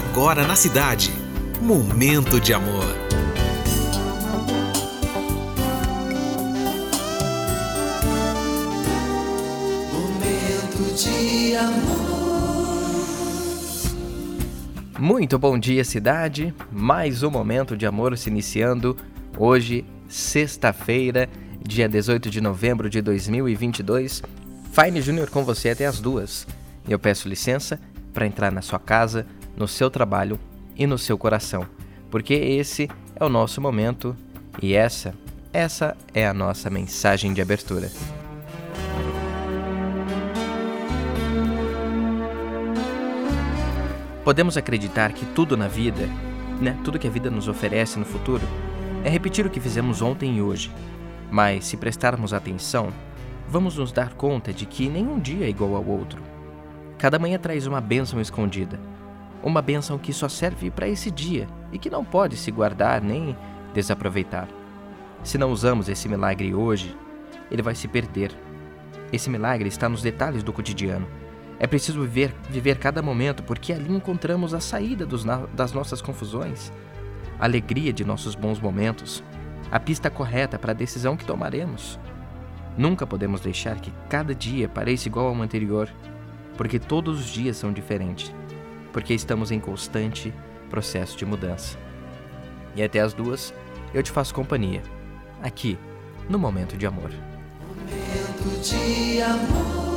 agora na cidade. Momento de amor. Momento de amor. Muito bom dia, cidade. Mais um momento de amor se iniciando hoje, sexta-feira, dia 18 de novembro de 2022. Fine Júnior com você até as duas. E eu peço licença para entrar na sua casa, no seu trabalho e no seu coração, porque esse é o nosso momento e essa, essa é a nossa mensagem de abertura. Podemos acreditar que tudo na vida, né, tudo que a vida nos oferece no futuro, é repetir o que fizemos ontem e hoje. Mas se prestarmos atenção, vamos nos dar conta de que nenhum dia é igual ao outro. Cada manhã traz uma bênção escondida, uma bênção que só serve para esse dia e que não pode se guardar nem desaproveitar. Se não usamos esse milagre hoje, ele vai se perder. Esse milagre está nos detalhes do cotidiano. É preciso viver, viver cada momento porque ali encontramos a saída dos, das nossas confusões, a alegria de nossos bons momentos, a pista correta para a decisão que tomaremos. Nunca podemos deixar que cada dia pareça igual ao anterior porque todos os dias são diferentes, porque estamos em constante processo de mudança. E até as duas, eu te faço companhia, aqui, no Momento de Amor. Momento de amor.